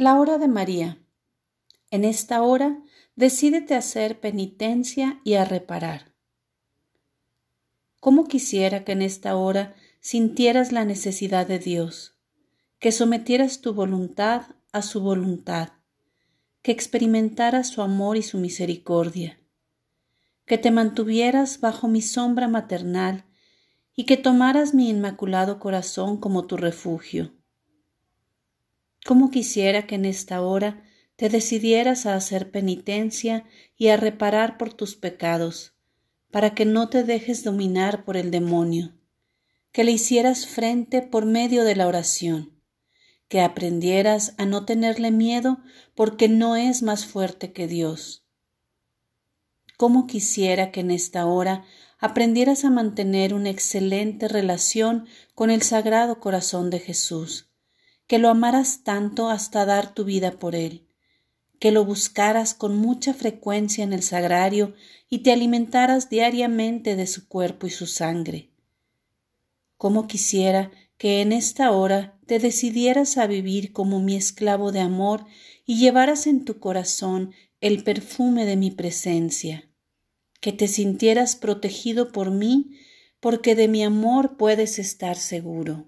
La hora de María. En esta hora, decídete a hacer penitencia y a reparar. ¿Cómo quisiera que en esta hora sintieras la necesidad de Dios, que sometieras tu voluntad a su voluntad, que experimentaras su amor y su misericordia, que te mantuvieras bajo mi sombra maternal y que tomaras mi inmaculado corazón como tu refugio. ¿Cómo quisiera que en esta hora te decidieras a hacer penitencia y a reparar por tus pecados, para que no te dejes dominar por el demonio, que le hicieras frente por medio de la oración, que aprendieras a no tenerle miedo porque no es más fuerte que Dios. Cómo quisiera que en esta hora aprendieras a mantener una excelente relación con el Sagrado Corazón de Jesús, que lo amaras tanto hasta dar tu vida por él, que lo buscaras con mucha frecuencia en el sagrario y te alimentaras diariamente de su cuerpo y su sangre. Cómo quisiera que en esta hora te decidieras a vivir como mi esclavo de amor y llevaras en tu corazón el perfume de mi presencia, que te sintieras protegido por mí, porque de mi amor puedes estar seguro.